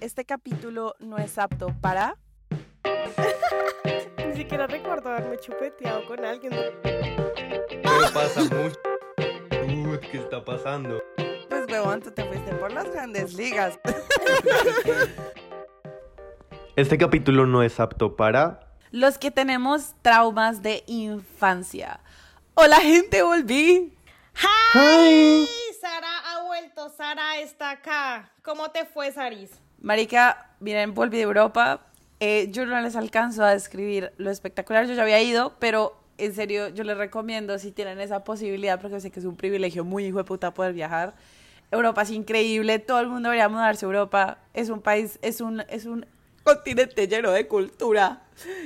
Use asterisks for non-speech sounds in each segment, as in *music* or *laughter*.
Este capítulo no es apto para... *laughs* Ni siquiera recuerdo haberme chupeteado con alguien. Pero pasa mucho. Uy, ¿qué está pasando? Pues huevón, tú te fuiste por las grandes ligas. *laughs* Este capítulo no es apto para... Los que tenemos traumas de infancia. Hola gente, volví. ¡Hi! Sara ha vuelto, Sara está acá. ¿Cómo te fue, Saris? Marica, miren, volví de Europa. Eh, yo no les alcanzo a describir lo espectacular. Yo ya había ido, pero en serio, yo les recomiendo si tienen esa posibilidad, porque sé que es un privilegio muy hijo de puta poder viajar. Europa es increíble, todo el mundo debería mudarse a Europa. Es un país, es un, es un continente lleno de cultura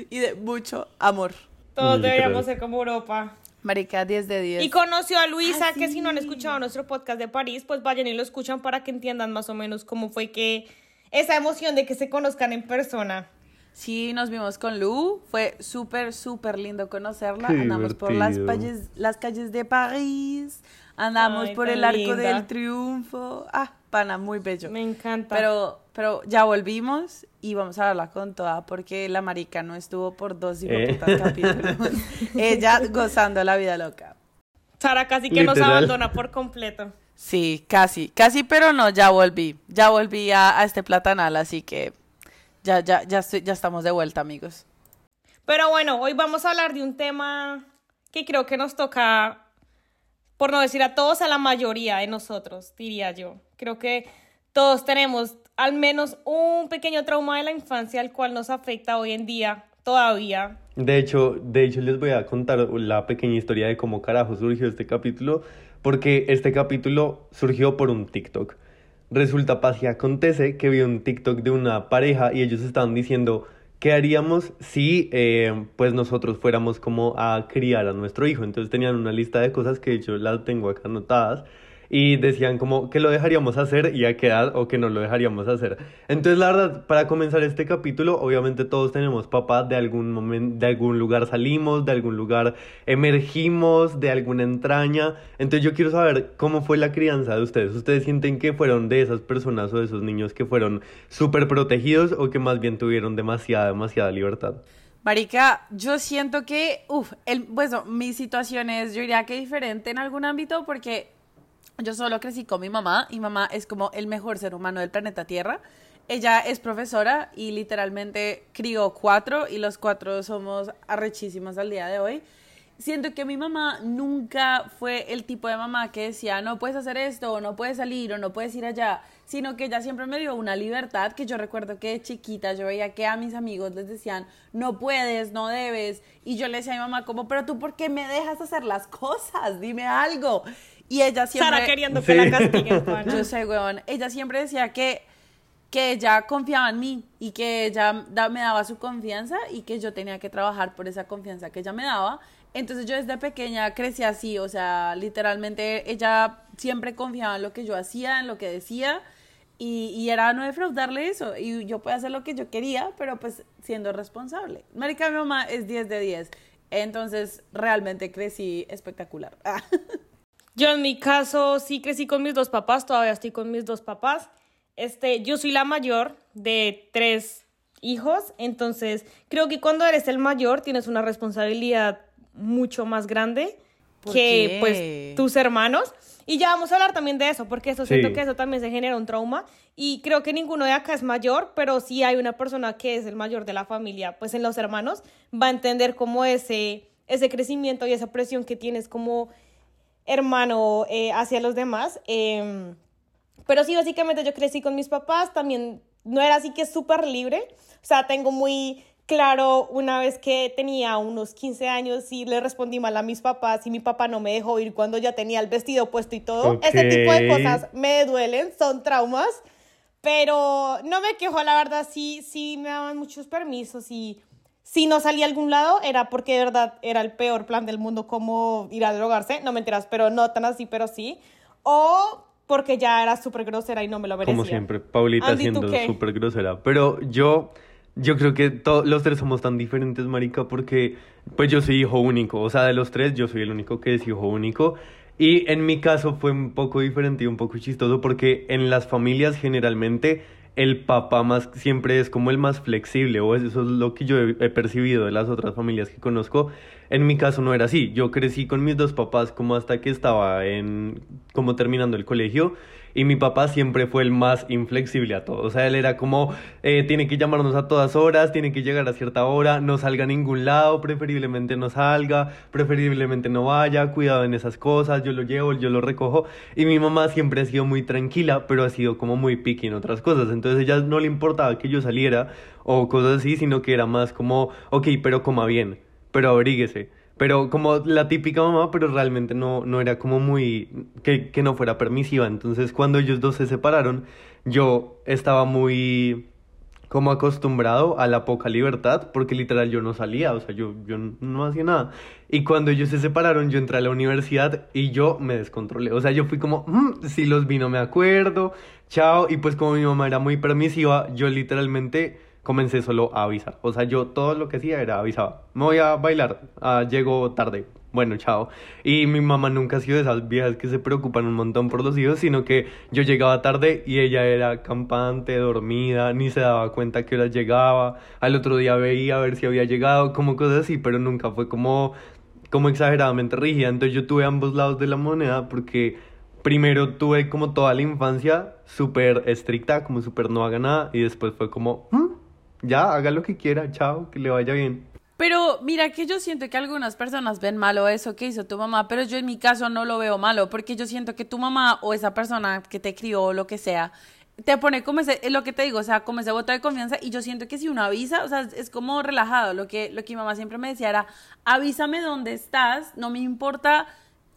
y de mucho amor. Todos deberíamos ser como Europa. Marica, 10 de 10. Y conoció a Luisa, Ah, que si no han sí. escuchado nuestro podcast de París, pues vayan y lo escuchan para que entiendan más o menos cómo fue que esa emoción de que se conozcan en persona. Sí, nos vimos con Lu. Fue súper, súper lindo conocerla. Qué Andamos por las, calles, las calles de París. Andamos Ay, por el Arco linda. del Triunfo. Ah, pana, muy bello. Me encanta. Pero, pero ya volvimos y vamos a hablar con toda porque la marica no estuvo por dos Eh. putas capítulos. *laughs* Ella gozando la vida loca. Sara casi que nos abandona por completo. Sí, casi, casi, pero no, ya volví. Ya volví a, a este platanal, así que ya, ya, ya, estoy, ya estamos de vuelta, amigos. Pero bueno, hoy vamos a hablar de un tema que creo que nos toca, por no decir a todos, a la mayoría de nosotros, diría yo. Creo que todos tenemos al menos un pequeño trauma de la infancia al cual nos afecta hoy en día todavía. De hecho, de hecho les voy a contar la pequeña historia de cómo carajo surgió este capítulo, porque este capítulo surgió por un TikTok. Resulta, pasa y acontece que vi un TikTok de una pareja y ellos estaban diciendo qué haríamos si eh, pues nosotros fuéramos como a criar a nuestro hijo. Entonces tenían una lista de cosas que hecho las tengo acá anotadas y decían como que lo dejaríamos hacer y a qué edad o que no lo dejaríamos hacer. Entonces, la verdad, para comenzar este capítulo, obviamente todos tenemos papás, de algún momento, de algún lugar salimos, de algún lugar emergimos, de alguna entraña. Entonces, yo quiero saber cómo fue la crianza de ustedes. ¿Ustedes sienten que fueron de esas personas o de esos niños que fueron súper protegidos o que más bien tuvieron demasiada, demasiada libertad? Marica, yo siento que, uff, el, bueno, mi situación es, yo diría que diferente en algún ámbito porque yo solo crecí con mi mamá y mamá es como el mejor ser humano del planeta Tierra. Ella es profesora y literalmente crió cuatro y los cuatro somos arrechísimos al día de hoy. Siento que mi mamá nunca fue el tipo de mamá que decía no puedes hacer esto o no puedes salir o no puedes ir allá, sino que ella siempre me dio una libertad que yo recuerdo que de chiquita yo veía que a mis amigos les decían no puedes, no debes y yo le decía a mi mamá como pero tú por qué me dejas hacer las cosas, dime algo y ella siempre Sara queriendo Sí. que la castiguen. *laughs* yo sé, weón. Ella siempre decía que, que ella confiaba en mí y que ella da- me daba su confianza y que yo tenía que trabajar por esa confianza que ella me daba. Entonces yo desde pequeña crecí así, o sea, literalmente ella siempre confiaba en lo que yo hacía, en lo que decía y, y era no defraudarle eso. Y yo podía hacer lo que yo quería, pero pues siendo responsable. Marica, mi mamá es 10 de 10. Entonces realmente crecí espectacular. *laughs* Yo en mi caso sí crecí con mis dos papás, todavía estoy con mis dos papás. Este, yo soy la mayor de tres hijos, entonces creo que cuando eres el mayor tienes una responsabilidad mucho más grande ¿Por que qué? pues tus hermanos. Y ya vamos a hablar también de eso, porque eso Sí. siento que eso también se genera un trauma. Y creo que ninguno de acá es mayor, pero sí hay una persona que es el mayor de la familia, pues en los hermanos, va a entender como ese, ese crecimiento y esa presión que tienes como hermano eh, hacia los demás. eh, pero sí, básicamente yo crecí con mis papás, también no era así que súper libre. O sea, tengo muy claro una vez que tenía unos 15 años y le respondí mal a mis papás y mi papá no me dejó ir cuando ya tenía el vestido puesto y todo. Ok. Ese tipo de cosas me duelen, son traumas. Pero no me quejo, la verdad, sí, sí me daban muchos permisos y si no salía a algún lado era porque de verdad era el peor plan del mundo como ir a drogarse, no me enteras, pero no tan así, pero sí. O porque ya era súper grosera y no me lo merecía. Como siempre, Paulita Andy, ¿tú siendo súper grosera. Pero yo, yo creo que los tres somos tan diferentes, marica, porque pues yo soy hijo único. O sea, de los tres yo soy el único que es hijo único. Y en mi caso fue un poco diferente y un poco chistoso porque en las familias generalmente el papá más siempre es como el más flexible, o eso es lo que yo he, he percibido de las otras familias que conozco. En mi caso no era así. Yo crecí con mis dos papás como hasta que estaba en como terminando el colegio y mi papá siempre fue el más inflexible a todo. O sea, él era como, eh, tiene que llamarnos a todas horas, tiene que llegar a cierta hora, no salga a ningún lado, preferiblemente no salga, preferiblemente no vaya, cuidado en esas cosas, yo lo llevo, yo lo recojo. Y mi mamá siempre ha sido muy tranquila, pero ha sido como muy picky en otras cosas. Entonces ella no le importaba que yo saliera o cosas así, sino que era más como, ok, pero coma bien, pero abríguese pero como la típica mamá, pero realmente no, no era como muy, que, que no fuera permisiva. Entonces cuando ellos dos se separaron, yo estaba muy como acostumbrado a la poca libertad, porque literal yo no salía, o sea, yo, yo no hacía nada. Y cuando ellos se separaron, yo entré a la universidad y yo me descontrolé. O sea, yo fui como, mm, si los vi no me acuerdo, chao. Y pues como mi mamá era muy permisiva, yo literalmente comencé solo a avisar. O sea, yo todo lo que hacía era avisaba. Me voy a bailar, ah, llego tarde. Bueno, chao. Y mi mamá nunca ha sido de esas viejas que se preocupan un montón por los hijos, sino que yo llegaba tarde y ella era campante, dormida, ni se daba cuenta que hora llegaba. Al otro día veía a ver si había llegado, como cosas así, pero nunca fue como, como exageradamente rígida. Entonces yo tuve ambos lados de la moneda porque primero tuve como toda la infancia súper estricta, como súper no haga nada, y después fue como, ¿Mm? Ya, haga lo que quiera, chao, que le vaya bien. Pero mira que yo siento que algunas personas ven malo eso que hizo tu mamá, pero yo en mi caso no lo veo malo, porque yo siento que tu mamá o esa persona que te crió o lo que sea, te pone como ese, lo que te digo, o sea, como ese voto de confianza y yo siento que si uno avisa, o sea, es como relajado, lo que, lo que mi mamá siempre me decía era, avísame dónde estás, no me importa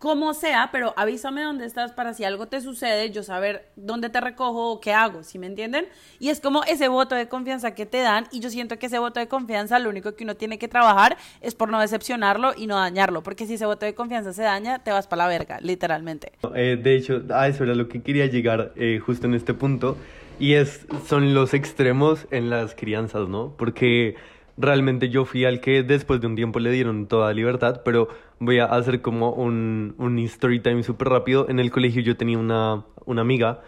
como sea, pero avísame dónde estás para si algo te sucede, yo saber dónde te recojo o qué hago, ¿sí me entienden? Y es como ese voto de confianza que te dan y yo siento que ese voto de confianza lo único que uno tiene que trabajar es por no decepcionarlo y no dañarlo, porque si ese voto de confianza se daña, te vas para la verga, literalmente. Eh, de hecho, a eso era lo que quería llegar eh, justo en este punto y es, son los extremos en las crianzas, ¿no? Porque realmente yo fui al que después de un tiempo le dieron toda libertad, pero voy a hacer como un, un story time súper rápido. En el colegio yo tenía una, una amiga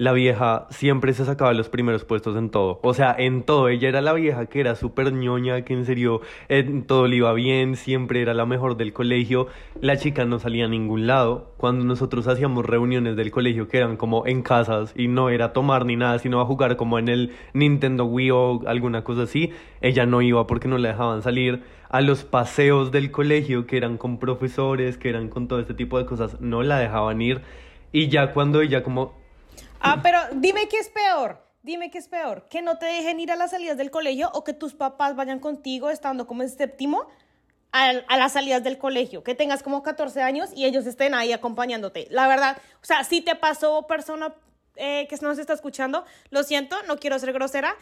la vieja siempre se sacaba los primeros puestos en todo. O sea, en todo. Ella era la vieja que era súper ñoña, que en serio en todo le iba bien, siempre era la mejor del colegio. La chica no salía a ningún lado. Cuando nosotros hacíamos reuniones del colegio que eran como en casas y no era tomar ni nada, sino a jugar como en el Nintendo Wii o alguna cosa así, ella no iba porque no la dejaban salir. A los paseos del colegio que eran con profesores, que eran con todo este tipo de cosas, no la dejaban ir. Y ya cuando ella como Ah, pero dime qué es peor. Dime qué es peor. Que no te dejen ir a las salidas del colegio o que tus papás vayan contigo estando como en séptimo a, las salidas del colegio. Que tengas como 14 años y ellos estén ahí acompañándote. La verdad, o sea, si te pasó persona eh, que nos está escuchando, lo siento, no quiero ser grosera,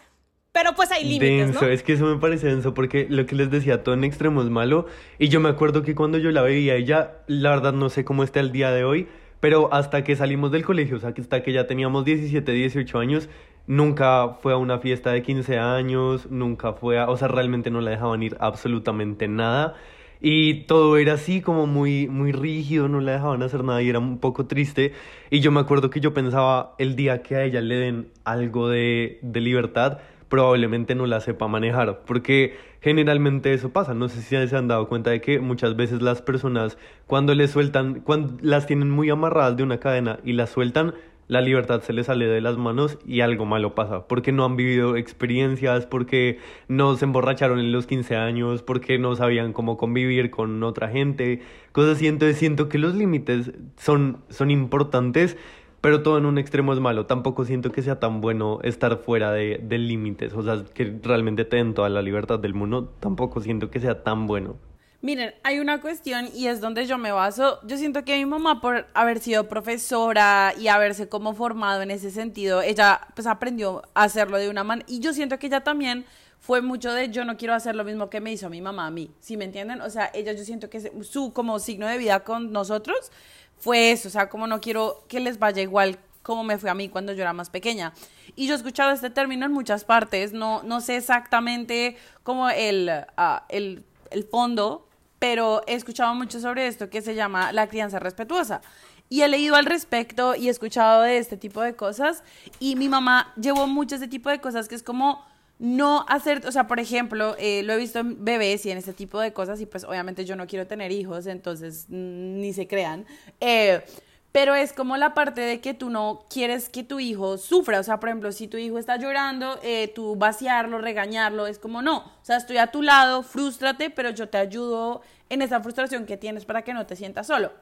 pero pues hay límites, denso, es que eso me parece denso porque lo que les decía, todo en extremo es malo. Y yo me acuerdo que cuando yo la veía, ella, la verdad no sé cómo está el día de hoy, pero hasta que salimos del colegio, o sea, que hasta que ya teníamos 17, 18 años, nunca fue a una fiesta de 15 años, nunca fue a, o sea, realmente no la dejaban ir absolutamente nada. Y todo era así como muy, muy rígido, no la dejaban hacer nada y era un poco triste. Y yo me acuerdo que yo pensaba el día que a ella le den algo de, de libertad, probablemente no la sepa manejar, porque generalmente eso pasa. No sé si se han dado cuenta de que muchas veces las personas cuando les sueltan, cuando las tienen muy amarradas de una cadena y las sueltan, la libertad se les sale de las manos y algo malo pasa, porque no han vivido experiencias, porque no se emborracharon en los 15 años, porque no sabían cómo convivir con otra gente, cosas así. Entonces siento que los límites son, son importantes pero todo en un extremo es malo. Tampoco siento que sea tan bueno estar fuera de, límites, o sea, que realmente te den toda la libertad del mundo, tampoco siento que sea tan bueno. Miren, hay una cuestión y es donde yo me baso. Yo siento que mi mamá, por haber sido profesora y haberse como formado en ese sentido, ella pues aprendió a hacerlo de una manera. Y yo siento que ella también fue mucho de yo no quiero hacer lo mismo que me hizo mi mamá a mí. ¿Sí me entienden? O sea, ella yo siento que su como signo de vida con nosotros fue eso, o sea, como no quiero que les vaya igual como me fue a mí cuando yo era más pequeña. Y yo he escuchado este término en muchas partes, no, no sé exactamente como el, ah, el, el fondo, pero he escuchado mucho sobre esto que se llama la crianza respetuosa. Y he leído al respecto y he escuchado de este tipo de cosas. Y mi mamá llevó mucho ese tipo de cosas que es como no hacer, o sea, por ejemplo, eh, lo he visto en bebés y en este tipo de cosas y pues obviamente yo no quiero tener hijos, entonces mm, ni se crean. Eh, pero es como la parte de que tú no quieres que tu hijo sufra. O sea, por ejemplo, si tu hijo está llorando, eh, tú vaciarlo, regañarlo, es como no. O sea, estoy a tu lado, frústrate, pero yo te ayudo en esa frustración que tienes para que no te sientas solo.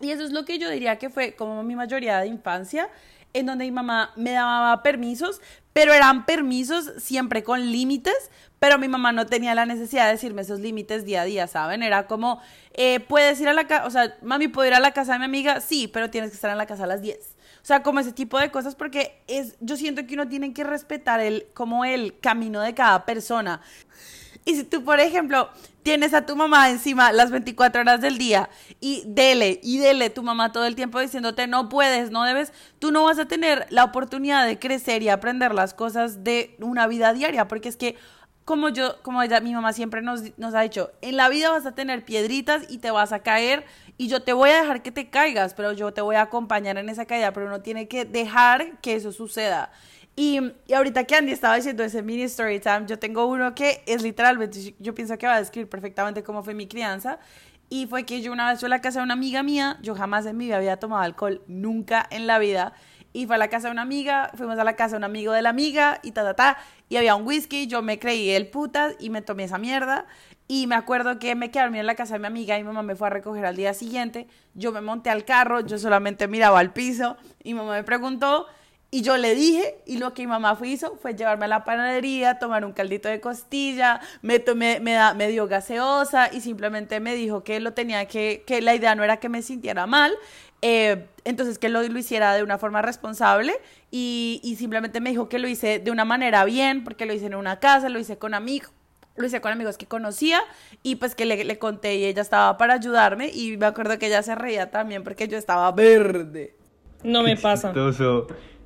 Y eso es lo que yo diría que fue como mi mayoría de infancia, en donde mi mamá me daba permisos, pero eran permisos siempre con límites, pero mi mamá no tenía la necesidad de decirme esos límites día a día, ¿saben? Era como, eh, puedes ir a la casa, o sea, mami, ¿puedo ir a la casa de mi amiga? Sí, pero tienes que estar en la casa a las 10. O sea, como ese tipo de cosas, porque es, yo siento que uno tiene que respetar el, como el camino de cada persona. Y si tú, por ejemplo, tienes a tu mamá encima las 24 horas del día y dele y dele tu mamá todo el tiempo diciéndote no puedes, no debes, tú no vas a tener la oportunidad de crecer y aprender las cosas de una vida diaria, porque es que como yo, como ella, mi mamá siempre nos, nos ha dicho, en la vida vas a tener piedritas y te vas a caer y yo te voy a dejar que te caigas, pero yo te voy a acompañar en esa caída, pero uno tiene que dejar que eso suceda. Y, ahorita que Andy estaba diciendo ese mini story time, yo tengo uno que es literalmente, yo pienso que va a describir perfectamente cómo fue mi crianza. Y fue que yo una vez fui a la casa de una amiga mía, yo jamás en mi vida había tomado alcohol, nunca en la vida. Y fue a la casa de una amiga, fuimos a la casa de un amigo de la amiga y ta, ta, ta. Y había un whisky, yo me creí el putas y me tomé esa mierda. Y me acuerdo que me quedé a dormir en la casa de mi amiga y mi mamá me fue a recoger al día siguiente. Yo me monté al carro, yo solamente miraba al piso y mi mamá me preguntó y yo le dije, y lo que mi mamá hizo fue llevarme a la panadería, tomar un caldito de costilla, me, tomé, me, da, me dio gaseosa y simplemente me dijo que lo tenía que, que la idea no era que me sintiera mal, eh, entonces que lo, lo, hiciera de una forma responsable y, y, simplemente me dijo que lo hice de una manera bien, porque lo hice en una casa, lo hice con amigos. Lo hice con amigos que conocía y pues que le, le conté y ella estaba para ayudarme y me acuerdo que ella se reía también porque yo estaba verde. No me pasa.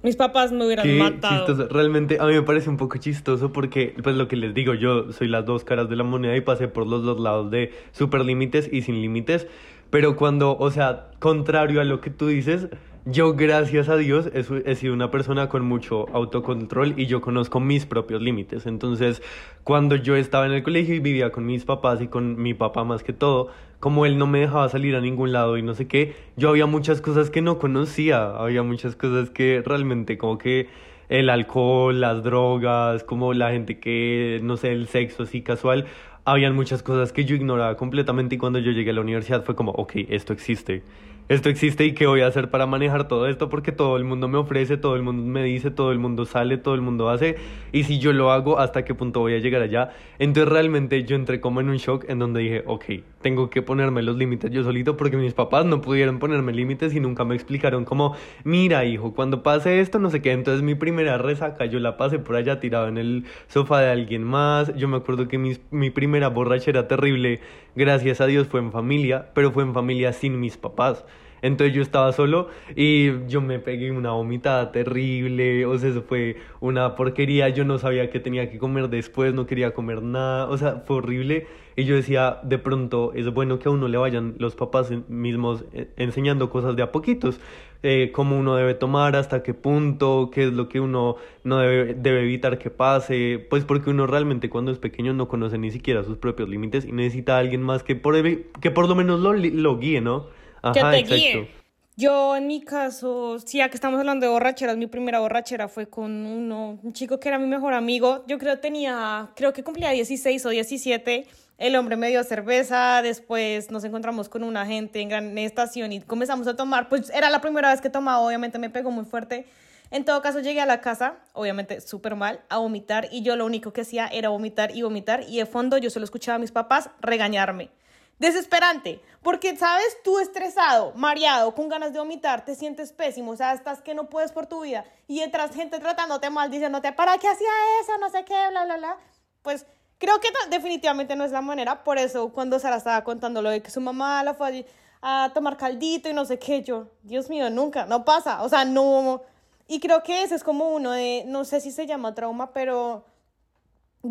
Mis papás me hubieran matado. Chistoso. Realmente a mí me parece un poco chistoso porque, pues lo que les digo, yo soy las dos caras de la moneda y pasé por los dos lados de super límites y sin límites. Pero cuando, o sea, contrario a lo que tú dices, yo, gracias a Dios, he, sido una persona con mucho autocontrol y yo conozco mis propios límites. Entonces, cuando yo estaba en el colegio y vivía con mis papás y con mi papá más que todo, como él no me dejaba salir a ningún lado y no sé qué, yo había muchas cosas que no conocía, había muchas cosas que realmente como que el alcohol, las drogas, como la gente que, no sé, el sexo así casual, habían muchas cosas que yo ignoraba completamente y cuando yo llegué a la universidad fue como, ok, esto existe esto existe y qué voy a hacer para manejar todo esto porque todo el mundo me ofrece, todo el mundo me dice, todo el mundo sale, todo el mundo hace y si yo lo hago, ¿hasta qué punto voy a llegar allá? Entonces realmente yo entré como en un shock en donde dije, ok, tengo que ponerme los límites yo solito porque mis papás no pudieron ponerme límites y nunca me explicaron como, mira hijo, cuando pase esto no sé qué, entonces mi primera resaca yo la pasé por allá tirado en el sofá de alguien más, yo me acuerdo que mi, mi primera borrachera terrible, gracias a Dios fue en familia, pero fue en familia sin mis papás. Entonces yo estaba solo y yo me pegué una vomitada terrible, o sea, eso fue una porquería, yo no sabía qué tenía que comer después, no quería comer nada, o sea, fue horrible. Y yo decía, de pronto es bueno que a uno le vayan los papás mismos eh, enseñando cosas de a poquitos, eh, cómo uno debe tomar, hasta qué punto, qué es lo que uno no debe, debe evitar que pase, pues porque uno realmente cuando es pequeño no conoce ni siquiera sus propios límites y necesita a alguien más que por, que por lo menos lo, lo guíe, ¿no? Que te guíe. Yo en mi caso, sí, ya que estamos hablando de borracheras, mi primera borrachera fue con uno, un chico que era mi mejor amigo. Yo creo que tenía, creo que cumplía 16 o 17. El hombre me dio cerveza, después nos encontramos con una gente en gran estación y comenzamos a tomar. Pues era la primera vez que tomaba, obviamente me pegó muy fuerte. En todo caso, llegué a la casa, obviamente súper mal, a vomitar y yo lo único que hacía era vomitar y vomitar y de fondo yo solo escuchaba a mis papás regañarme desesperante, porque sabes, tú estresado, mareado, con ganas de vomitar, te sientes pésimo, o sea, estás que no puedes por tu vida y detrás gente tratándote mal, diciéndote, ¿para qué hacía eso? No sé qué, bla, bla, bla. Pues creo que definitivamente no es la manera, por eso cuando Sara estaba contando lo de que su mamá la fue a tomar caldito y no sé qué, yo, Dios mío, nunca, no pasa, o sea, no, y creo que ese es como uno de, no sé si se llama trauma, pero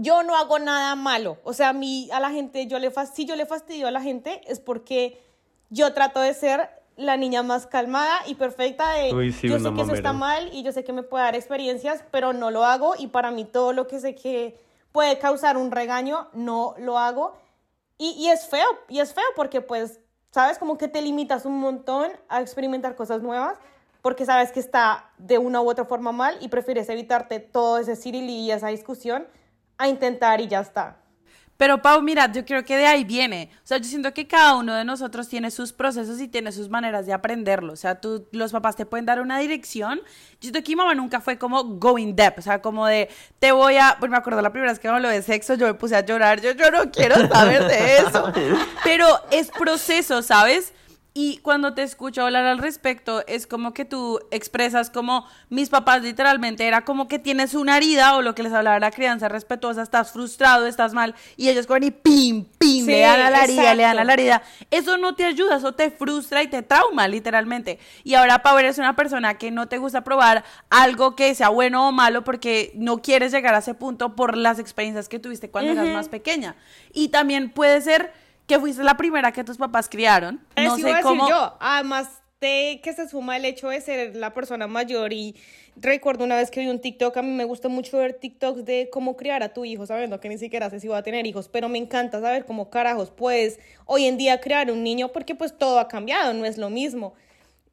yo no hago nada malo. O sea, a, mí, a la gente, yo le, si yo le fastidio a la gente es porque yo trato de ser la niña más calmada y perfecta de Uy, sí, yo sé que eso está mamera. mal y yo sé que me puede dar experiencias, pero no lo hago y para mí todo lo que sé que puede causar un regaño, no lo hago. Y, y es feo, y es feo porque pues, sabes, como que te limitas un montón a experimentar cosas nuevas porque sabes que está de una u otra forma mal y prefieres evitarte todo ese cirilí y esa discusión a intentar y ya está. Pero Pau, mira, yo creo que de ahí viene. O sea, yo siento que cada uno de nosotros tiene sus procesos y tiene sus maneras de aprenderlo. O sea, tú, los papás te pueden dar una dirección. Yo siento que mi mamá nunca fue como going depth. O sea, como de, te voy a... Pues me acuerdo la primera vez que habló de sexo, yo me puse a llorar. Yo, yo no quiero saber de eso. *laughs* Pero es proceso, ¿sabes? Y cuando te escucho hablar al respecto, es como que tú expresas como mis papás literalmente era como que tienes una herida o lo que les hablaba la crianza respetuosa, estás frustrado, estás mal, y ellos cogen y pim, pim, Sí, le dan a la herida, le dan a la herida. Eso no te ayuda, eso te frustra y te trauma, literalmente. Y ahora, Pau, eres una persona que no te gusta probar algo que sea bueno o malo porque no quieres llegar a ese punto por las experiencias que tuviste cuando eras más pequeña. Y también puede ser que fuiste la primera que tus papás criaron. No Eso iba a sé decir cómo. yo. Además de que se suma el hecho de ser la persona mayor y recuerdo una vez que vi un TikTok, a mí me gusta mucho ver TikToks de cómo criar a tu hijo, sabiendo que ni siquiera sé si va a tener hijos, pero me encanta saber cómo carajos puedes hoy en día crear un niño porque pues todo ha cambiado, no es lo mismo.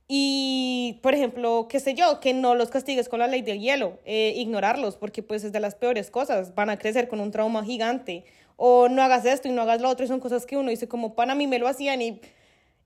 Y, por ejemplo, qué sé yo, que no los castigues con la ley del hielo, eh, ignorarlos, porque pues es de las peores cosas, van a crecer con un trauma gigante, o no hagas esto y no hagas lo otro, y son cosas que uno dice como, para mí me lo hacían y,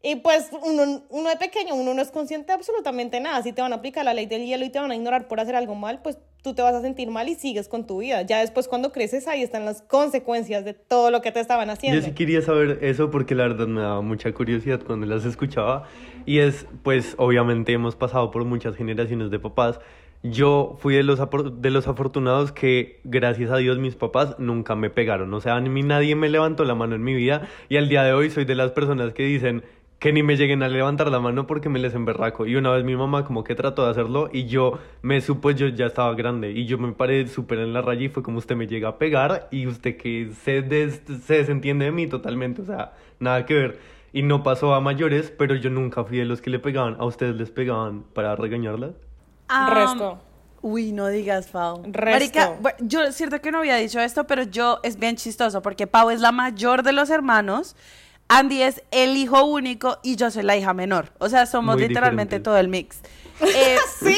y pues uno, uno de pequeño, uno no es consciente de absolutamente nada, si te van a aplicar la ley del hielo y te van a ignorar por hacer algo mal, pues tú te vas a sentir mal y sigues con tu vida. Ya después cuando creces ahí están las consecuencias de todo lo que te estaban haciendo. Yo sí quería saber eso porque la verdad me daba mucha curiosidad cuando las escuchaba. Y es, pues, obviamente hemos pasado por muchas generaciones de papás. Yo fui de los, de los afortunados que, gracias a Dios, mis papás nunca me pegaron. O sea, a nadie me levantó la mano en mi vida. Y al día de hoy soy de las personas que dicen que ni me lleguen a levantar la mano porque me les emberraco. Y una vez mi mamá como que trató de hacerlo y yo me supo, yo ya estaba grande. Y yo me paré súper en la raya y fue como usted me llega a pegar y usted que se, des- se desentiende de mí totalmente. O sea, nada que ver. Y no pasó a mayores, pero yo nunca fui de los que le pegaban. ¿A ustedes les pegaban para regañarlas? Resto. Uy, no digas, Pau. Resto. Marica, yo es cierto que no había dicho esto, pero yo es bien chistoso porque Pau es la mayor de los hermanos. Andy es el hijo único y yo soy la hija menor. O sea, somos Muy literalmente todo el mix. Eh, *laughs* Sí,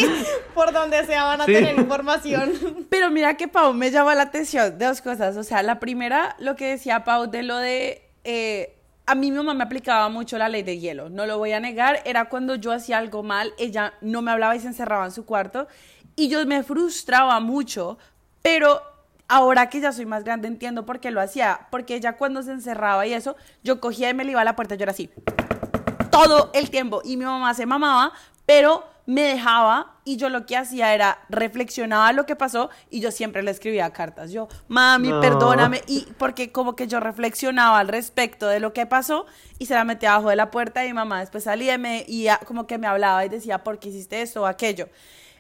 por donde sea van a Sí. tener información. *laughs* Pero mira que Pau me llama la atención de dos cosas. O sea, la primera, lo que decía Pau de lo de. eh, a mi mamá me aplicaba mucho la ley de hielo, no lo voy a negar. Era cuando yo hacía algo mal, ella no me hablaba y se encerraba en su cuarto. Y yo me frustraba mucho, pero ahora que ya soy más grande entiendo por qué lo hacía. Porque ella cuando se encerraba y eso, yo cogía y me le iba a la puerta, yo era así todo el tiempo y mi mamá se mamaba, pero me dejaba y yo lo que hacía era reflexionaba lo que pasó y yo siempre le escribía cartas. Yo, mami, No. perdóname y porque como que yo reflexionaba al respecto de lo que pasó y se la metía abajo de la puerta y mi mamá después salía y, me, y como que me hablaba y decía, ¿por qué hiciste esto o aquello?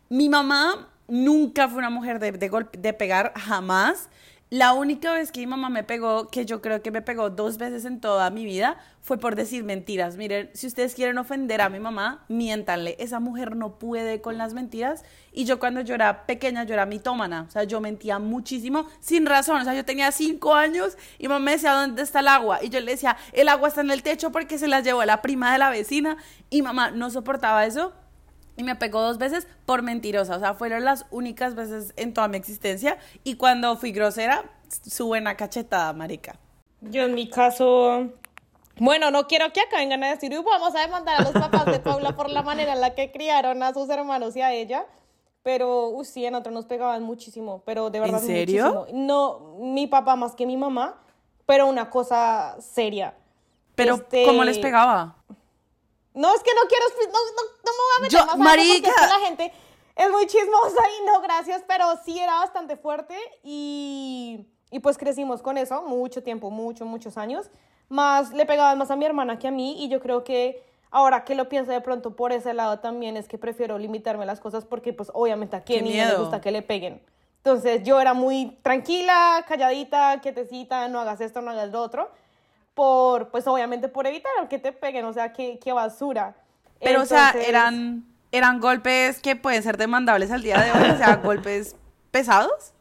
Mi mamá nunca fue una mujer de, de, golpe- de pegar, jamás. La única vez que mi mamá me pegó, que yo creo que me pegó dos veces en toda mi vida, fue por decir mentiras. Miren, si ustedes quieren ofender a mi mamá, miéntanle. Esa mujer no puede con las mentiras. Y yo cuando yo era pequeña, yo era mitómana. O sea, yo mentía muchísimo sin razón. O sea, yo tenía cinco años y mamá me decía, ¿dónde está el agua? Y yo le decía, el agua está en el techo porque se la llevó la prima de la vecina. Y mamá no soportaba eso. Y me pegó dos veces por mentirosa. O sea, fueron las únicas veces en toda mi existencia. Y cuando fui grosera, su buena cachetada, marica. Yo en mi caso, bueno, no quiero que acá vengan a decir, "Uy, vamos a demandar a los papás de Paula por la manera en la que criaron a sus hermanos y a ella. Pero, uy, sí, en otro nos pegaban muchísimo, pero de verdad ¿En serio? muchísimo. No, mi papá más que mi mamá, pero una cosa seria. Pero, Este, ¿cómo les pegaba? No, es que no quiero, no, no, no me voy a meter Yo- más a eso porque marica. es que la gente es muy chismosa y no, gracias, pero sí era bastante fuerte y, y pues crecimos con eso mucho tiempo, mucho, muchos años. Más le pegaban más a mi hermana que a mí y yo creo que ahora que lo pienso de pronto por ese lado también es que prefiero limitarme las cosas porque pues obviamente a niño le gusta que le peguen. Entonces yo era muy tranquila, calladita, quietecita, no hagas esto, no hagas lo otro por, pues obviamente por evitar que te peguen, o sea, qué, qué basura. Pero, o sea, eran, eran golpes que pueden ser demandables al día de hoy, o sea, *laughs* golpes pesados.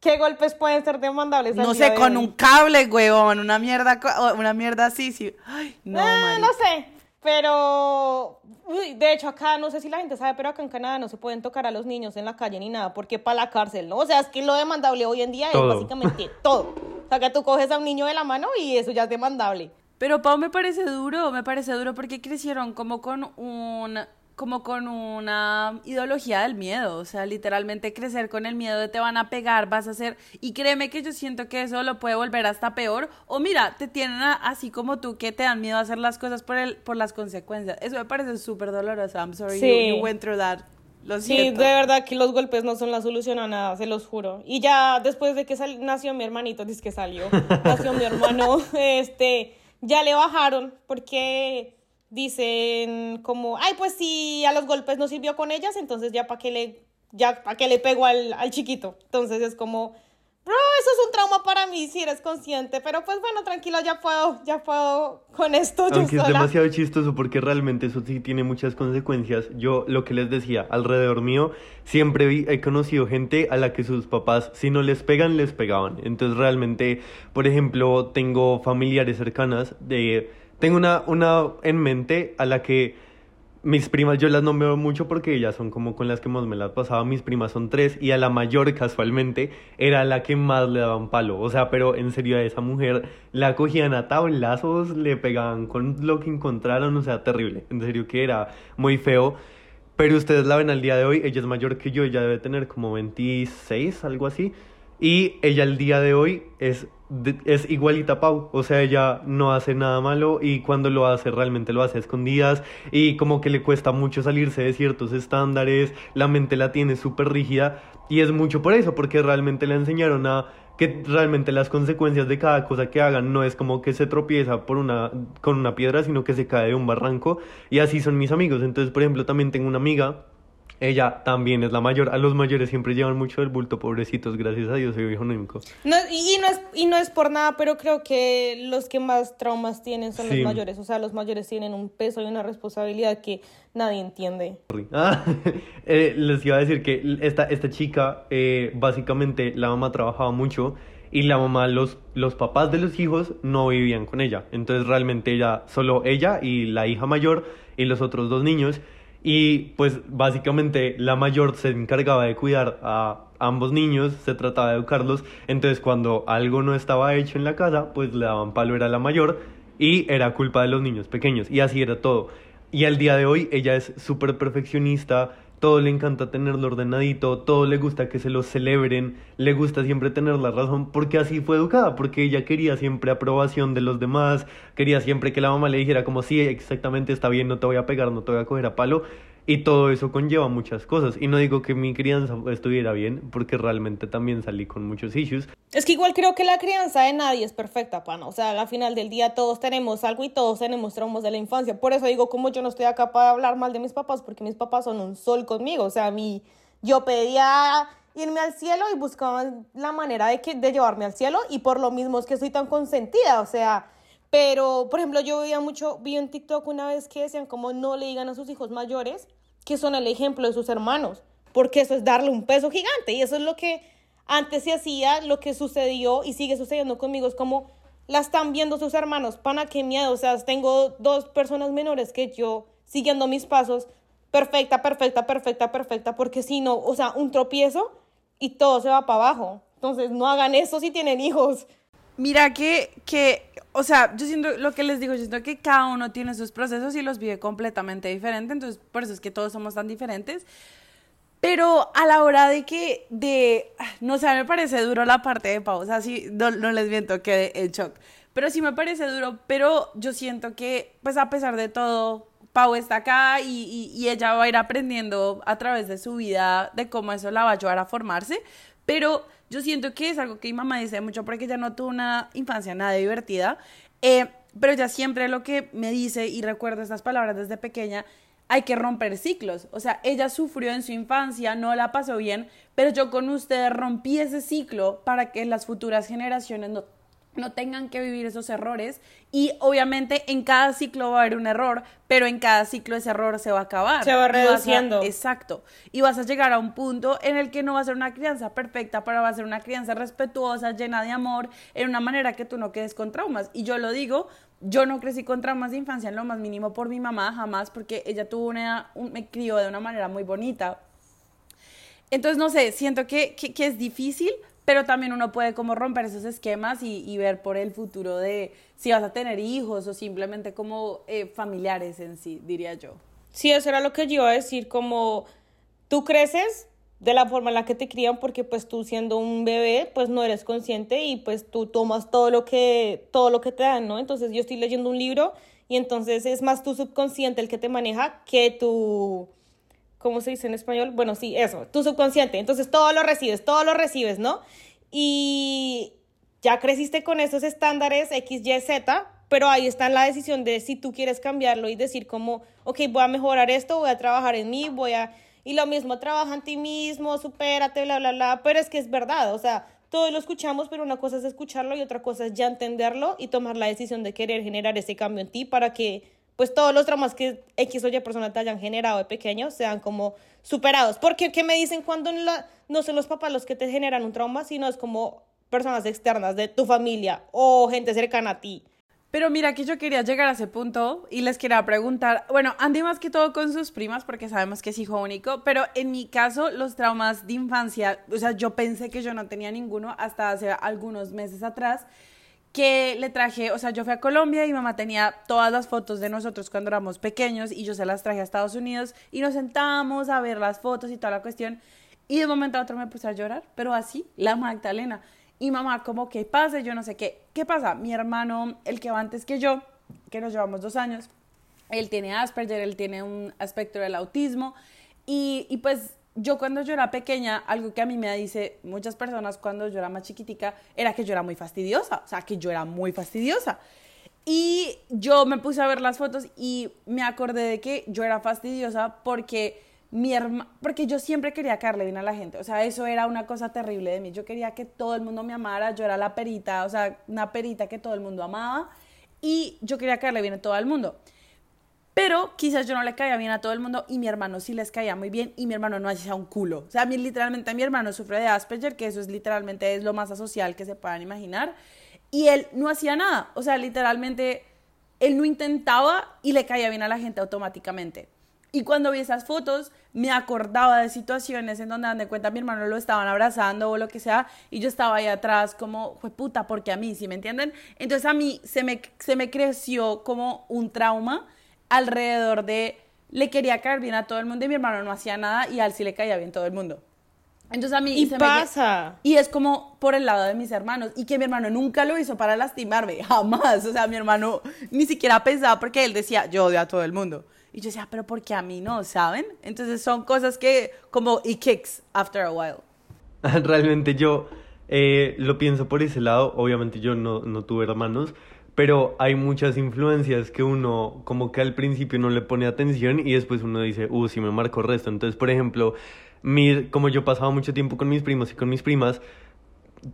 ¿Qué golpes pueden ser demandables? al No sé, con un cable, huevón, una mierda, una mierda así, sí. Ay, no, Eh, no sé, pero uy, de hecho acá no sé si la gente sabe, pero acá en Canadá no se pueden tocar a los niños en la calle ni nada, porque para la cárcel, ¿no? O sea, es que lo demandable hoy en día Todo. es básicamente *laughs* todo. O sea, que tú coges a un niño de la mano y eso ya es demandable. Pero Pau me parece duro, me parece duro porque crecieron como con un como con una ideología del miedo, o sea, literalmente crecer con el miedo de te van a pegar, vas a hacer y créeme que yo siento que eso lo puede volver hasta peor o mira, te tienen a- así como tú que te dan miedo a hacer las cosas por el por las consecuencias. Eso me parece súper doloroso. I'm sorry Sí. you, you went through that. Lo Sí, siento. de verdad que los golpes no son la solución a nada, se los juro. Y ya después de que sal- nació mi hermanito, dice que salió, nació mi hermano, *laughs* este, ya le bajaron porque dicen como, ay, pues si a los golpes no sirvió con ellas, entonces ya para qué le, ya para qué le pego al, al chiquito. Entonces es como, bro, eso es un trauma para mí si eres consciente, pero pues bueno, tranquilo, ya puedo, ya puedo con esto yo Aunque es sola. demasiado chistoso porque realmente eso sí tiene muchas consecuencias. Yo lo que les decía, alrededor mío, siempre vi- he conocido gente a la que sus papás, si no les pegan, les pegaban. Entonces realmente, por ejemplo, tengo familiares cercanas de... Tengo una, una en mente a la que mis primas yo las nombro mucho porque ellas son como con las que más me las pasaba. Mis primas son tres y a la mayor casualmente era la que más le daban palo. O sea, pero en serio a esa mujer la cogían a tablazos, le pegaban con lo que encontraron, o sea, terrible. En serio que era muy feo. Pero ustedes la ven al día de hoy, ella es mayor que yo, ella debe tener como 26, algo así. Y ella al día de hoy es, es igualita a Pau, o sea, ella no hace nada malo y cuando lo hace realmente lo hace a escondidas y como que le cuesta mucho salirse de ciertos estándares, la mente la tiene súper rígida y es mucho por eso, porque realmente le enseñaron a que realmente las consecuencias de cada cosa que hagan no es como que se tropieza por una, con una piedra, sino que se cae de un barranco y así son mis amigos. Entonces, por ejemplo, también tengo una amiga ella también es la mayor. A los mayores siempre llevan mucho el bulto, pobrecitos. Gracias a Dios soy hijo único. No, y, y no es, y no es por nada, pero creo que los que más traumas tienen son Sí. los mayores. O sea, los mayores tienen un peso y una responsabilidad que nadie entiende. *laughs* Ah, eh, les iba a decir que esta, esta chica, eh, básicamente la mamá trabajaba mucho y la mamá, los, los papás de los hijos no vivían con ella. Entonces realmente ella, solo ella y la hija mayor y los otros dos niños. Y pues básicamente la mayor se encargaba de cuidar a ambos niños, se trataba de educarlos. Entonces cuando algo no estaba hecho en la casa, pues le daban palo era la mayor y era culpa de los niños pequeños. Y así era todo. Y al día de hoy ella es súper perfeccionista, todo le encanta tenerlo ordenadito, todo le gusta que se lo celebren, le gusta siempre tener la razón, porque así fue educada, porque ella quería siempre aprobación de los demás, quería siempre que la mamá le dijera como sí, exactamente está bien, no te voy a pegar, no te voy a coger a palo, y todo eso conlleva muchas cosas. Y no digo que mi crianza estuviera bien, porque realmente también salí con muchos issues, Es que igual creo que la crianza de nadie es perfecta, pana. O sea, al final del día todos tenemos algo y todos tenemos traumas de la infancia. Por eso digo, como yo no estoy acá para hablar mal de mis papás, porque mis papás son un sol conmigo. O sea, mi, yo pedía irme al cielo y buscaban la manera de, que, de llevarme al cielo y por lo mismo es que soy tan consentida. O sea, pero, por ejemplo, yo veía mucho, vi en TikTok una vez que decían como no le digan a sus hijos mayores que son el ejemplo de sus hermanos, porque eso es darle un peso gigante. Y eso es lo que antes se hacía, lo que sucedió y sigue sucediendo conmigo. Es como la están viendo sus hermanos, pana, qué miedo, o sea, tengo dos personas menores que yo siguiendo mis pasos, perfecta, perfecta, perfecta, perfecta, porque si no, o sea, un tropiezo y todo se va para abajo. Entonces, no hagan eso si tienen hijos. Mira que, que, o sea, yo siento lo que les digo, yo siento que cada uno tiene sus procesos y los vive completamente diferente, entonces por eso es que todos somos tan diferentes. Pero a la hora de que, de, no sé, me parece duro la parte de Pau, o sea, sí, no, no les miento, quedé en shock. Pero sí me parece duro, pero yo siento que, pues a pesar de todo, Pau está acá y, y, y ella va a ir aprendiendo a través de su vida de cómo eso la va a ayudar a formarse. Pero yo siento que es algo que mi mamá dice mucho porque ella no tuvo una infancia nada divertida. Eh, pero ella siempre lo que me dice, y recuerdo estas palabras desde pequeña, hay que romper ciclos. O sea, ella sufrió en su infancia, no la pasó bien, pero yo con ustedes rompí ese ciclo para que las futuras generaciones no, no tengan que vivir esos errores y obviamente en cada ciclo va a haber un error, pero en cada ciclo ese error se va a acabar. Se va vas a- reduciendo. exacto. Y vas a llegar a un punto en el que no va a ser una crianza perfecta, pero va a ser una crianza respetuosa, llena de amor, en una manera que tú no quedes con traumas. Y yo lo digo, yo no crecí con traumas de infancia en lo más mínimo por mi mamá, jamás, porque ella tuvo una, un- me crió de una manera muy bonita. Entonces, no sé, siento que, que, que es difícil, pero también uno puede como romper esos esquemas y, ver por el futuro de si vas a tener hijos o simplemente como eh, familiares en sí, diría yo. Sí, eso era lo que yo iba a decir, como tú creces de la forma en la que te crían porque pues tú siendo un bebé pues no eres consciente y pues tú tomas todo lo que todo lo que te dan, ¿no? Entonces yo estoy leyendo un libro y entonces es más tu subconsciente el que te maneja que tu ¿cómo se dice en español? Bueno, sí, eso, tu subconsciente. Entonces todo lo recibes, todo lo recibes, ¿no? Y ya creciste con esos estándares X, Y, Z, pero ahí está la decisión de si tú quieres cambiarlo y decir como, ok, voy a mejorar esto, voy a trabajar en mí, voy a... Y lo mismo, trabaja en ti mismo, supérate, bla, bla, bla, pero es que es verdad, o sea, todos lo escuchamos, pero una cosa es escucharlo y otra cosa es ya entenderlo y tomar la decisión de querer generar ese cambio en ti para que pues todos los traumas que X o Y persona te hayan generado de pequeño sean como superados. Porque, ¿qué me dicen cuando no son los papás los que te generan un trauma, sino es como personas externas de tu familia o gente cercana a ti? Pero mira que yo quería llegar a ese punto y les quería preguntar, bueno, Andy más que todo con sus primas porque sabemos que es hijo único, pero en mi caso los traumas de infancia, o sea, yo pensé que yo no tenía ninguno hasta hace algunos meses atrás que le traje, o sea, yo fui a Colombia y mamá tenía todas las fotos de nosotros cuando éramos pequeños y yo se las traje a Estados Unidos y nos sentábamos a ver las fotos y toda la cuestión y de momento a otro me puse a llorar, pero así, la Magdalena. Y mamá, como que pase, yo no sé qué. ¿Qué pasa? Mi hermano, el que va antes que yo, que nos llevamos dos años, él tiene Asperger, él tiene un aspecto del autismo. Y, y pues yo cuando yo era pequeña, algo que a mí me dice muchas personas cuando yo era más chiquitica, era que yo era muy fastidiosa. O sea, que yo era muy fastidiosa. Y yo me puse a ver las fotos y me acordé de que yo era fastidiosa porque mi herma, porque yo siempre quería caerle bien a la gente. O sea, eso era una cosa terrible de mí. Yo quería que todo el mundo me amara. Yo era la perita, o sea, una perita que todo el mundo amaba. Y yo quería caerle bien a todo el mundo. Pero quizás yo no le caía bien a todo el mundo y mi hermano sí les caía muy bien y mi hermano no hacía un culo. O sea, a mí literalmente mi hermano sufre de Asperger, que eso es literalmente es lo más asocial que se puedan imaginar. Y él no hacía nada. O sea, literalmente él no intentaba y le caía bien a la gente automáticamente. Y cuando vi esas fotos, me acordaba de situaciones en donde, de cuenta, mi hermano lo estaban abrazando o lo que sea, y yo estaba ahí atrás como, fue puta, porque a mí, ¿sí me entienden? Entonces a mí se me, se me creció como un trauma alrededor de, le quería caer bien a todo el mundo y mi hermano no hacía nada y a él sí le caía bien todo el mundo. Entonces a mí Y se me- pasa. y es como por el lado de mis hermanos. Y que mi hermano nunca lo hizo para lastimarme. *laughs* Jamás. O sea, mi hermano ni siquiera pensaba porque él decía, yo odio a todo el mundo. Y yo decía, pero ¿por qué a mí no? ¿Saben? Entonces son cosas que como it kicks after a while. *laughs* Realmente yo eh, lo pienso por ese lado. Obviamente yo no, no tuve hermanos, pero hay muchas influencias que uno como que al principio no le pone atención y después uno dice, uh, sí me marcó resto. Entonces, por ejemplo, mi, como yo pasaba mucho tiempo con mis primos y con mis primas,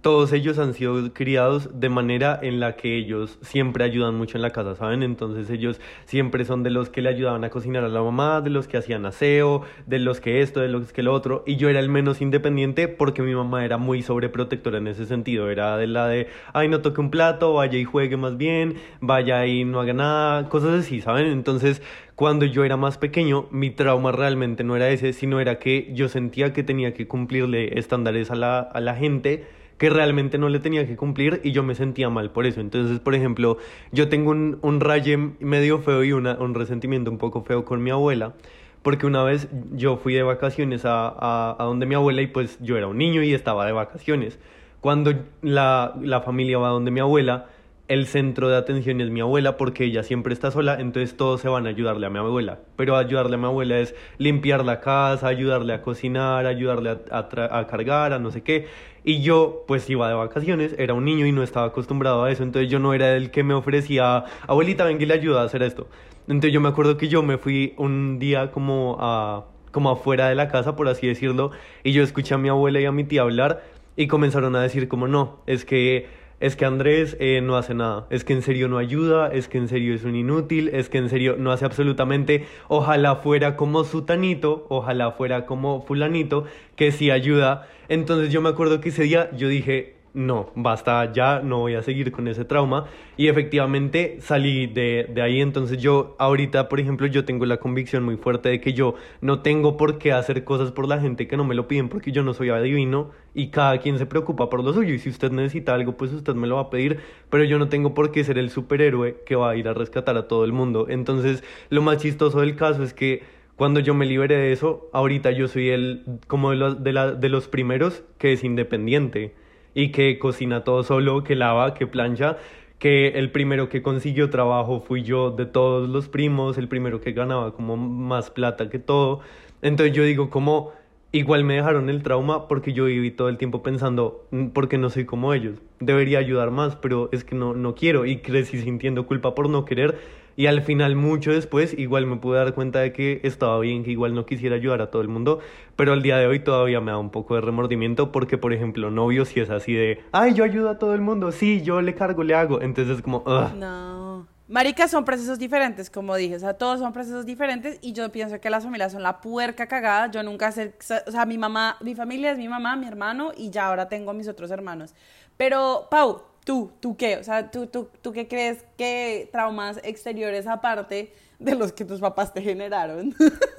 todos ellos han sido criados de manera en la que ellos siempre ayudan mucho en la casa, ¿saben? Entonces ellos siempre son de los que le ayudaban a cocinar a la mamá, de los que hacían aseo, de los que esto, de los que lo otro, y yo era el menos independiente porque mi mamá era muy sobreprotectora en ese sentido, era de la de, ay, no toque un plato, vaya y juegue más bien, vaya y no haga nada, cosas así, ¿saben? Entonces cuando yo era más pequeño, mi trauma realmente no era ese, sino era que yo sentía que tenía que cumplirle estándares a la, a la gente que realmente no le tenía que cumplir y yo me sentía mal por eso. Entonces, por ejemplo, yo tengo un, un raye medio feo y una, un resentimiento un poco feo con mi abuela, porque una vez yo fui de vacaciones a, a, a donde mi abuela y pues yo era un niño y estaba de vacaciones. Cuando la, la familia va donde mi abuela, el centro de atención es mi abuela porque ella siempre está sola, entonces todos se van a ayudarle a mi abuela. Pero ayudarle a mi abuela es limpiar la casa, ayudarle a cocinar, ayudarle a, a, a cargar, a no sé qué. Y yo pues iba de vacaciones, era un niño y no estaba acostumbrado a eso, entonces yo no era el que me ofrecía, abuelita, venga y le ayuda a hacer esto. Entonces yo me acuerdo que yo me fui un día como a como afuera de la casa, por así decirlo, y yo escuché a mi abuela y a mi tía hablar y comenzaron a decir como no, es que es que Andrés eh, no hace nada, es que en serio no ayuda, es que en serio es un inútil, es que en serio no hace absolutamente, ojalá fuera como sutanito, ojalá fuera como fulanito, que sí ayuda. Entonces yo me acuerdo que ese día yo dije, no, basta ya, no voy a seguir con ese trauma. Y efectivamente salí de, de, ahí. Entonces yo ahorita, por ejemplo, yo tengo la convicción muy fuerte de que yo no tengo por qué hacer cosas por la gente que no me lo piden porque yo no soy adivino y cada quien se preocupa por lo suyo. Y si usted necesita algo, pues usted me lo va a pedir. Pero yo no tengo por qué ser el superhéroe que va a ir a rescatar a todo el mundo. Entonces lo más chistoso del caso es que cuando yo me liberé de eso, ahorita yo soy el como de los, de, la, de los primeros que es independiente y que cocina todo solo, que lava, que plancha, que el primero que consiguió trabajo fui yo de todos los primos, el primero que ganaba como más plata que todo. Entonces yo digo como igual me dejaron el trauma porque yo viví todo el tiempo pensando mm, porque no soy como ellos. Debería ayudar más, pero es que no no quiero y crecí sintiendo culpa por no querer y al final, mucho después, igual me pude dar cuenta de que estaba bien, que igual no quisiera ayudar a todo el mundo, pero al día de hoy todavía me da un poco de remordimiento porque, por ejemplo, novio si es así de, ay, yo ayudo a todo el mundo, sí, yo le cargo, le hago, entonces es como, Ugh. No. Maricas son procesos diferentes, como dije, o sea, todos son procesos diferentes y yo pienso que las familias son la puerca cagada. Yo nunca sé, o sea, mi mamá, mi familia es mi mamá, mi hermano y ya ahora tengo mis otros hermanos. Pero, Pau, ¿Tú, tú qué? O sea, ¿tú, tú, tú qué crees que traumas exteriores aparte de los que tus papás te generaron?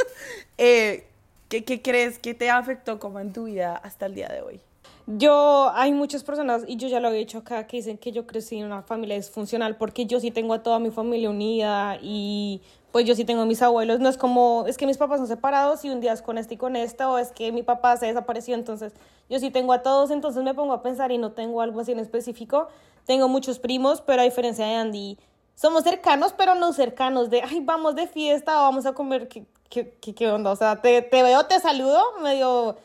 *laughs* eh, ¿qué, ¿Qué crees que te afectó como en tu vida hasta el día de hoy? Yo, hay muchas personas, y yo ya lo he dicho acá, que dicen que yo crecí en una familia disfuncional porque yo sí tengo a toda mi familia unida y pues yo sí tengo mis abuelos. No es como, es que mis papás son separados y un día es con este y con esta, o es que mi papá se desapareció, entonces yo sí tengo a todos, entonces me pongo a pensar y no tengo algo así en específico. Tengo muchos primos, pero a diferencia de Andy, somos cercanos, pero no cercanos, de, ay, vamos de fiesta, vamos a comer, ¿qué, qué, qué, onda? O sea, te, te, veo, te saludo, medio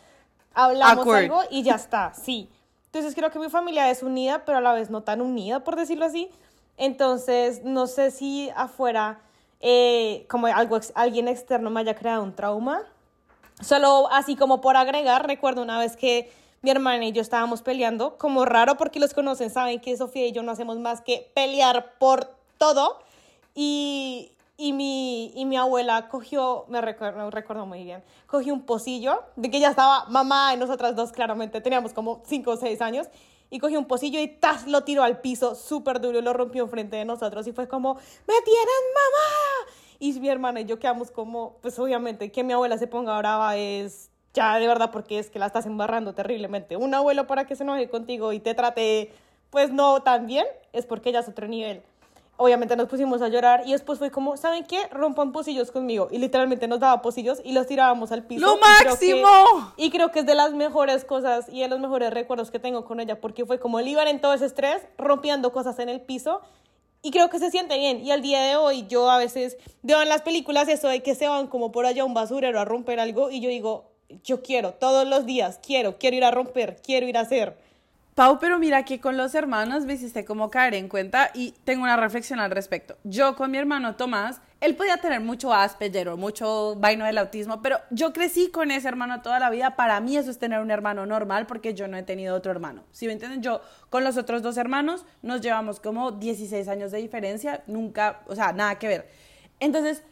hablamos algo y ya está, sí. Entonces creo que mi familia es unida, pero a la vez no tan unida, por decirlo así. Entonces, no sé si afuera, eh, como algo, alguien externo me haya creado un trauma Solo así como por agregar, recuerdo una vez que mi hermana y yo estábamos peleando, como raro porque los conocen, saben que Sofía y yo no hacemos más que pelear por todo. Y, y, mi, y mi abuela cogió, me recuerdo, recuerdo muy bien, cogió un pocillo, de que ya estaba mamá y nosotras dos claramente, teníamos como 5 o 6 años, y cogió un pocillo y ¡tas! lo tiró al piso súper duro y lo rompió enfrente de nosotros y fue como, ¡me tienen mamá! Y mi hermana y yo quedamos como, pues obviamente que mi abuela se ponga brava es ya de verdad porque es que la estás embarrando terriblemente. Un abuelo para que se enoje contigo y te trate pues no tan bien es porque ya es otro nivel. Obviamente nos pusimos a llorar y después fue como, ¿saben qué? Rompan pocillos conmigo. Y literalmente nos daba pocillos y los tirábamos al piso. ¡Lo máximo! Y creo, que, es de las mejores cosas y de los mejores recuerdos que tengo con ella porque fue como el en todo ese estrés, rompiendo cosas en el piso y creo que se siente bien. Y al día de hoy yo a veces veo en las películas eso de que se van como por allá a un basurero a romper algo y yo digo, yo quiero, todos los días, quiero, quiero ir a romper, quiero ir a hacer. Pau, pero mira que con los hermanos me hiciste como caer en cuenta y tengo una reflexión al respecto. Yo con mi hermano Tomás, él podía tener mucho Asperger mucho vaino del autismo, pero yo crecí con ese hermano toda la vida. Para mí eso es tener un hermano normal porque yo no he tenido otro hermano. Si me entienden, yo con los otros dos hermanos nos llevamos como 16 años de diferencia, nunca, o sea, nada que ver. Entonces,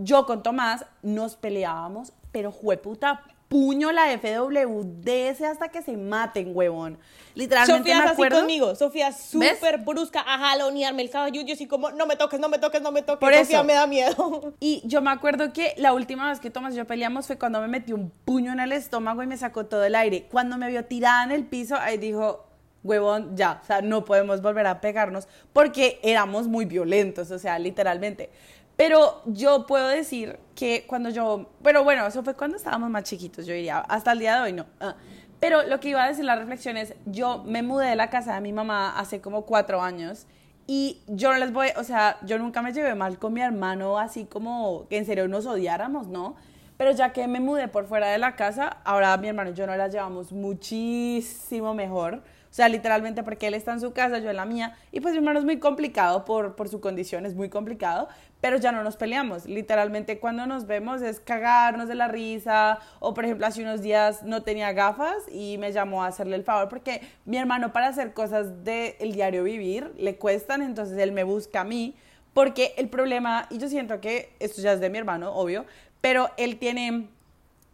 yo con Tomás nos peleábamos, pero jueputa, puño la FWDS hasta que se maten, huevón. Literalmente Sofía me acuerdo. así conmigo. Sofía súper brusca a jalonearme el cabello. Yo así como, no me toques, no me toques, no me toques. Por Sofía eso. me da miedo. *laughs* Y yo me acuerdo que la última vez que Tomás y yo peleamos fue cuando me metió un puño en el estómago y me sacó todo el aire. Cuando me vio tirada en el piso, ahí dijo, huevón, ya, o sea, no podemos volver a pegarnos porque éramos muy violentos, o sea, literalmente. Pero yo puedo decir que cuando yo, pero bueno, eso fue cuando estábamos más chiquitos, yo diría, hasta el día de hoy no. Ah, pero lo que iba a decir la reflexión es, yo me mudé de la casa de mi mamá hace como cuatro años y yo no les voy, o sea, yo nunca me llevé mal con mi hermano, así como que en serio nos odiáramos, ¿no? Pero ya que me mudé por fuera de la casa, ahora mi hermano y yo nos las llevamos muchísimo mejor. O sea, literalmente porque él está en su casa, yo en la mía. Y pues mi hermano es muy complicado por, por su condición, es muy complicado. Pero ya no nos peleamos. Literalmente cuando nos vemos es cagarnos de la risa o por ejemplo hace unos días no tenía gafas y me llamó a hacerle el favor porque mi hermano para hacer cosas del diario vivir le cuestan, entonces él me busca a mí porque el problema, y yo siento que esto ya es de mi hermano, obvio, pero él tiene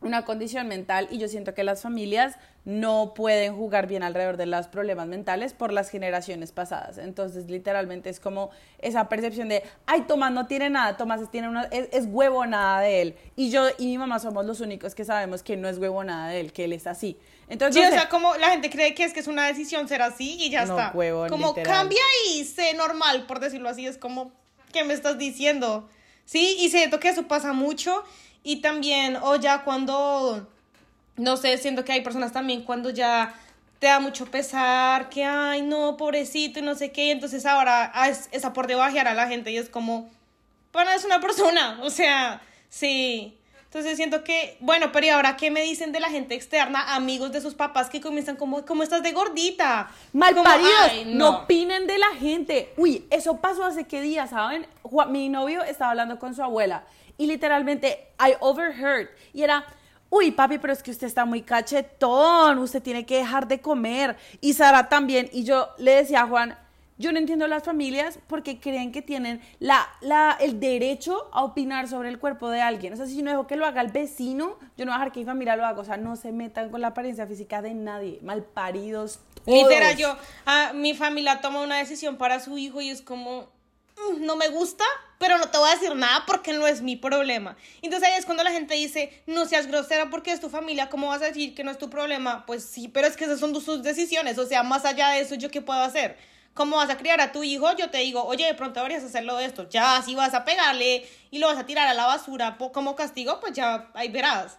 una condición mental y yo siento que las familias no pueden jugar bien alrededor de los problemas mentales por las generaciones pasadas. Entonces, literalmente es como esa percepción de, ay, Tomás no tiene nada, Tomás tiene una, es, huevo nada de él. Y yo y mi mamá somos los únicos que sabemos que no es huevo nada de él, que él es así. Entonces, sí, o sea, como la gente cree que es que es una decisión ser así y ya está. Huevo, como cambia y sé normal, por decirlo así, es como, ¿qué me estás diciendo? Sí, y siento que eso pasa mucho y también, o ya cuando, no sé, siento que hay personas también cuando ya te da mucho pesar, que, ay, no, pobrecito y no sé qué, y entonces ahora ah, es, es a por debajear a la gente y es como, bueno, es una *laughs* persona, o sea, sí. Entonces siento que, bueno, pero ¿y ahora qué me dicen de la gente externa, amigos de sus papás que comienzan como, ¿cómo estás de gordita? Malparidos, no. no opinen de la gente. Uy, eso pasó hace qué días, ¿saben? Mi novio estaba hablando con su abuela y literalmente, I overheard. Y era, uy, papi, pero es que usted está muy cachetón, usted tiene que dejar de comer. Y Sara también. Y yo le decía a Juan, yo no entiendo las familias porque creen que tienen la, la, el derecho a opinar sobre el cuerpo de alguien. O sea, si yo no dejo que lo haga el vecino, yo no voy a dejar que mi familia lo haga. O sea, no se metan con la apariencia física de nadie. Malparidos. Literal, yo, a, mi familia toma una decisión para su hijo y es como, no me gusta, pero no te voy a decir nada porque no es mi problema. Entonces ahí es cuando la gente dice, no seas grosera porque es tu familia, ¿cómo vas a decir que no es tu problema? Pues sí, pero es que esas son sus decisiones, o sea, más allá de eso, ¿yo qué puedo hacer? ¿Cómo vas a criar a tu hijo? Yo te digo, oye, de pronto deberías hacerlo de esto. Ya, si vas a pegarle y lo vas a tirar a la basura como castigo, pues ya ahí verás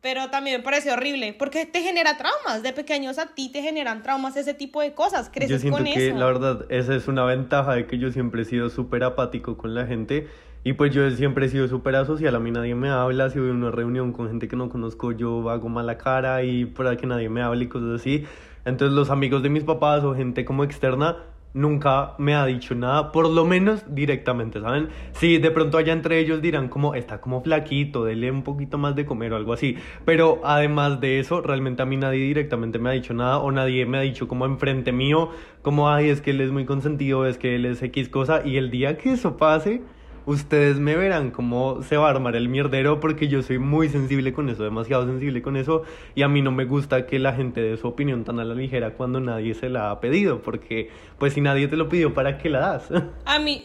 pero también me parece horrible porque te genera traumas. De pequeños a ti te generan traumas ese tipo de cosas. Creces yo siento que la verdad esa es una ventaja de que yo siempre he sido súper apático con la gente y pues yo siempre he sido súper asocial. A mí nadie me habla. Si voy a una reunión con gente que no conozco, yo hago mala cara y para que nadie me hable y cosas así. Entonces los amigos de mis papás o gente como externa nunca me ha dicho nada, por lo menos directamente, ¿saben? Si de pronto allá entre ellos dirán como está como flaquito, dele un poquito más de comer o algo así, pero además de eso, realmente a mí nadie directamente me ha dicho nada o nadie me ha dicho como enfrente mío, como ay, es que él es muy consentido, es que él es X cosa y el día que eso pase, ustedes me verán cómo se va a armar el mierdero porque yo soy muy sensible con eso, demasiado sensible con eso y a mí no me gusta que la gente dé su opinión tan a la ligera cuando nadie se la ha pedido porque pues si nadie te lo pidió, ¿para qué la das? *laughs* A mí...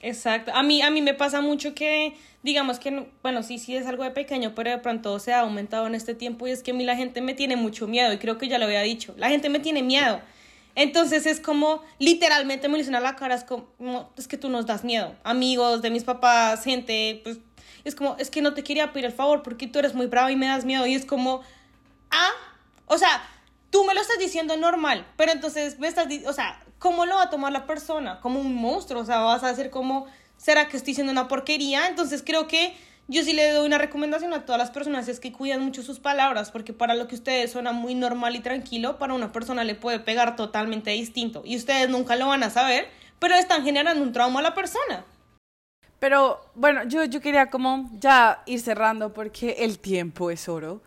Exacto. A mí, a mí me pasa mucho que, digamos que, bueno, sí, sí es algo de pequeño, pero de pronto se ha aumentado en este tiempo y es que a mí la gente me tiene mucho miedo y creo que ya lo había dicho. La gente me tiene miedo. Entonces es como, literalmente me dicen a la cara, es como, es que tú nos das miedo. Amigos de mis papás, gente, pues, es como, es que no te quería pedir el favor porque tú eres muy bravo y me das miedo. Y es como, ah, o sea, tú me lo estás diciendo normal, pero entonces me estás, o sea, ¿cómo lo va a tomar la persona? Como un monstruo, o sea, vas a decir como, ¿será que estoy diciendo una porquería? Entonces creo que yo sí le doy una recomendación a todas las personas, es que cuiden mucho sus palabras, porque para lo que ustedes suena muy normal y tranquilo, para una persona le puede pegar totalmente distinto. Y ustedes nunca lo van a saber, pero están generando un trauma a la persona. Pero bueno, yo, yo quería como ya ir cerrando porque el tiempo es oro.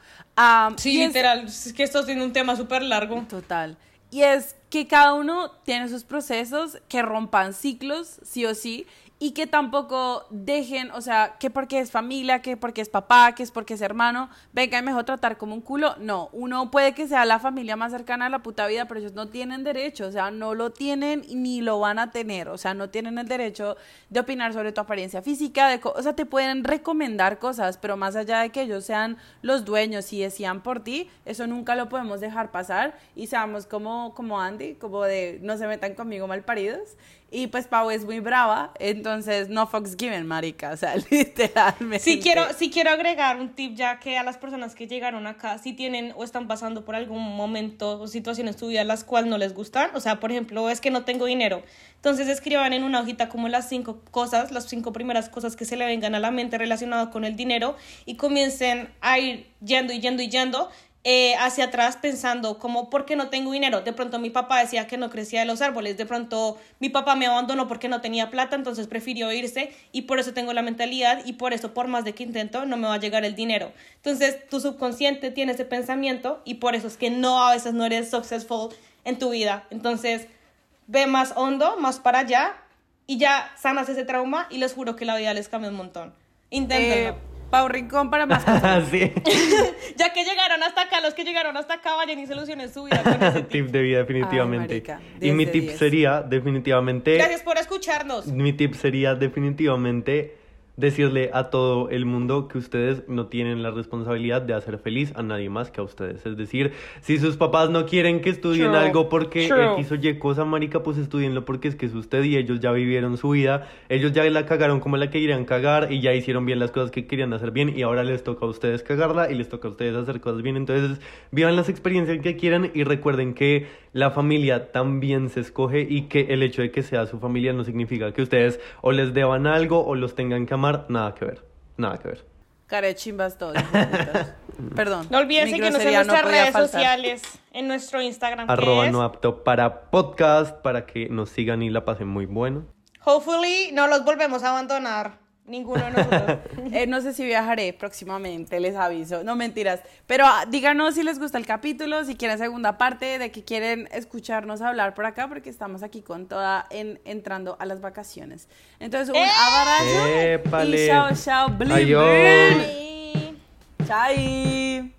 sí, literal, es que esto tiene un tema súper largo. Total. Y es que cada uno tiene sus procesos que rompan ciclos, sí o sí, y que tampoco dejen, o sea, que porque es familia, que porque es papá, que es porque es hermano, venga, y mejor tratar como un culo. No, uno puede que sea la familia más cercana a la puta vida, pero ellos no tienen derecho, o sea, no lo tienen ni lo van a tener, o sea, no tienen el derecho de opinar sobre tu apariencia física, de o sea, te pueden recomendar cosas, pero más allá de que ellos sean los dueños y decían por ti, eso nunca lo podemos dejar pasar y seamos como, como Andy, como de no se metan conmigo mal paridos y pues Pau es muy brava, entonces no Fox given, marica, o sea, *laughs* literalmente. Sí quiero, sí quiero agregar un tip ya que a las personas que llegaron acá, si tienen o están pasando por algún momento o situaciones en su vida las cuales no les gustan, o sea, por ejemplo, es que no tengo dinero, entonces escriban en una hojita como las cinco cosas, las cinco primeras cosas que se le vengan a la mente relacionadas con el dinero y comiencen a ir yendo y yendo y yendo eh, hacia atrás pensando como, ¿por qué no tengo dinero? De pronto mi papá decía que no crecía de los árboles, de pronto mi papá me abandonó porque no tenía plata, entonces prefirió irse y por eso tengo la mentalidad y por eso por más de que intento no me va a llegar el dinero. Entonces tu subconsciente tiene ese pensamiento y por eso es que no a veces no eres successful en tu vida. Entonces ve más hondo, más para allá y ya sanas ese trauma y les juro que la vida les cambia un montón. Inténtenlo. Eh, Pau Rincón para más *laughs* cosas. sí. *laughs* ya que llegaron hasta acá, los que llegaron hasta acá vayan y solucionen su vida con ese *laughs* tip. tip de vida definitivamente. marica, y 10 mi tip 10. sería definitivamente Gracias por escucharnos. Mi tip sería definitivamente decirle a todo el mundo que ustedes no tienen la responsabilidad de hacer feliz a nadie más que a ustedes. Es decir, si sus papás no quieren que estudien True, algo porque true. X o Y cosa, marica, pues estudienlo porque es que es usted y ellos ya vivieron su vida, ellos ya la cagaron como la querían cagar y ya hicieron bien las cosas que querían hacer bien y ahora les toca a ustedes cagarla y les toca a ustedes hacer cosas bien. Entonces, vivan las experiencias que quieran y recuerden que la familia también se escoge y que el hecho de que sea su familia no significa que ustedes o les deban algo o los tengan que amar, nada que ver, nada que ver. Care chimbas todos. *laughs* Perdón. No olviden seguirnos en no nuestras podía redes faltar. sociales, en nuestro Instagram, que Arroba es no apto para podcast, para que nos sigan y la pasen muy bueno. Hopefully no los volvemos a abandonar, Ninguno de nosotros. *laughs* Eh, no sé si viajaré próximamente, les aviso. No mentiras. Pero ah, díganos si les gusta el capítulo, si quieren segunda parte, de qué quieren escucharnos hablar por acá, porque estamos aquí con toda en, entrando a las vacaciones. Entonces, un ¡Eh! abrazo. Y chao, chao. Blim, blim. Chai.